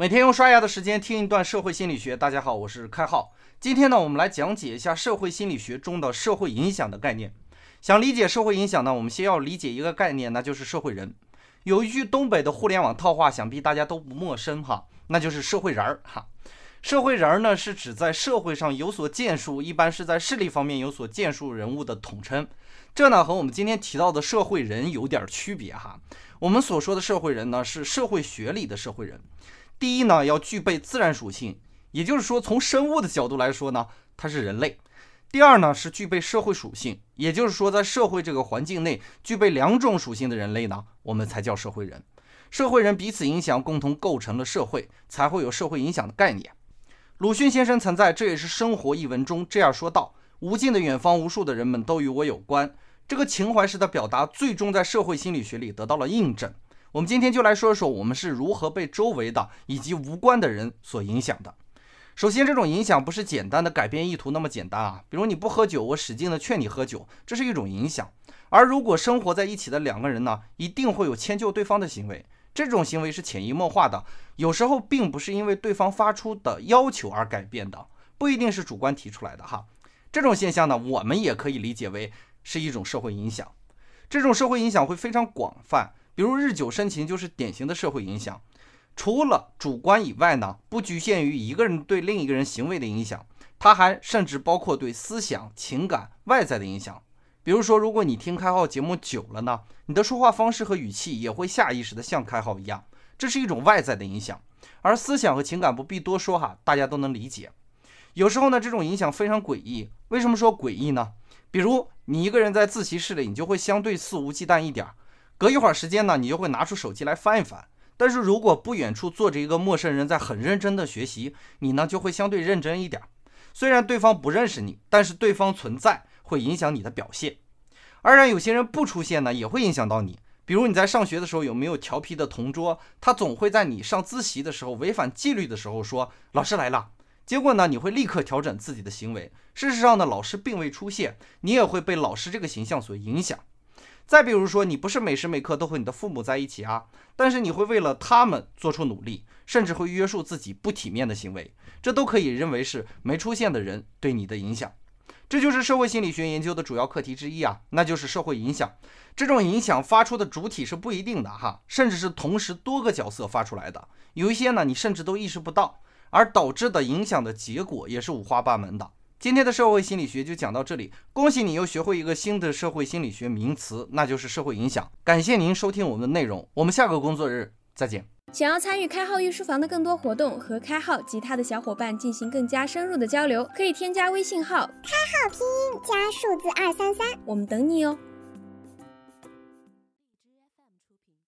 每天用刷牙的时间听一段社会心理学。大家好，我是开浩。今天呢，我们来讲解一下社会心理学中的社会影响的概念。想理解社会影响呢，我们先要理解一个概念，那就是社会人。有一句东北的互联网套话，想必大家都不陌生哈，那就是社会人儿哈。社会人儿呢，是指在社会上有所建树，一般是在势力方面有所建树人物的统称。这呢，和我们今天提到的社会人有点区别哈。我们所说的社会人呢，是社会学里的社会人。第一呢，要具备自然属性，也就是说，从生物的角度来说呢，它是人类。第二呢，是具备社会属性，也就是说，在社会这个环境内具备两种属性的人类呢，我们才叫社会人。社会人彼此影响，共同构成了社会，才会有社会影响的概念。鲁迅先生曾在《这也是生活》一文中这样说道：“无尽的远方，无数的人们都与我有关。”这个情怀式的表达，最终在社会心理学里得到了印证。我们今天就来说说我们是如何被周围的以及无关的人所影响的。首先，这种影响不是简单的改变意图那么简单啊。比如你不喝酒，我使劲的劝你喝酒，这是一种影响。而如果生活在一起的两个人呢，一定会有迁就对方的行为。这种行为是潜移默化的，有时候并不是因为对方发出的要求而改变的，不一定是主观提出来的哈。这种现象呢，我们也可以理解为是一种社会影响。这种社会影响会非常广泛。比如日久生情就是典型的社会影响，除了主观以外呢，不局限于一个人对另一个人行为的影响，它还甚至包括对思想、情感外在的影响。比如说，如果你听开号节目久了呢，你的说话方式和语气也会下意识的像开号一样，这是一种外在的影响。而思想和情感不必多说哈，大家都能理解。有时候呢，这种影响非常诡异。为什么说诡异呢？比如你一个人在自习室里，你就会相对肆无忌惮一点儿。隔一会儿时间呢，你就会拿出手机来翻一翻。但是如果不远处坐着一个陌生人在很认真的学习，你呢就会相对认真一点。虽然对方不认识你，但是对方存在会影响你的表现。而然，有些人不出现呢，也会影响到你。比如你在上学的时候，有没有调皮的同桌？他总会在你上自习的时候违反纪律的时候说：“老师来了。”结果呢，你会立刻调整自己的行为。事实上呢，老师并未出现，你也会被老师这个形象所影响。再比如说，你不是每时每刻都和你的父母在一起啊，但是你会为了他们做出努力，甚至会约束自己不体面的行为，这都可以认为是没出现的人对你的影响。这就是社会心理学研究的主要课题之一啊，那就是社会影响。这种影响发出的主体是不一定的哈，甚至是同时多个角色发出来的，有一些呢你甚至都意识不到，而导致的影响的结果也是五花八门的。今天的社会心理学就讲到这里，恭喜你又学会一个新的社会心理学名词，那就是社会影响。感谢您收听我们的内容，我们下个工作日再见。想要参与开号御书房的更多活动，和开号及他的小伙伴进行更加深入的交流，可以添加微信号开号拼音加数字二三三，我们等你哦。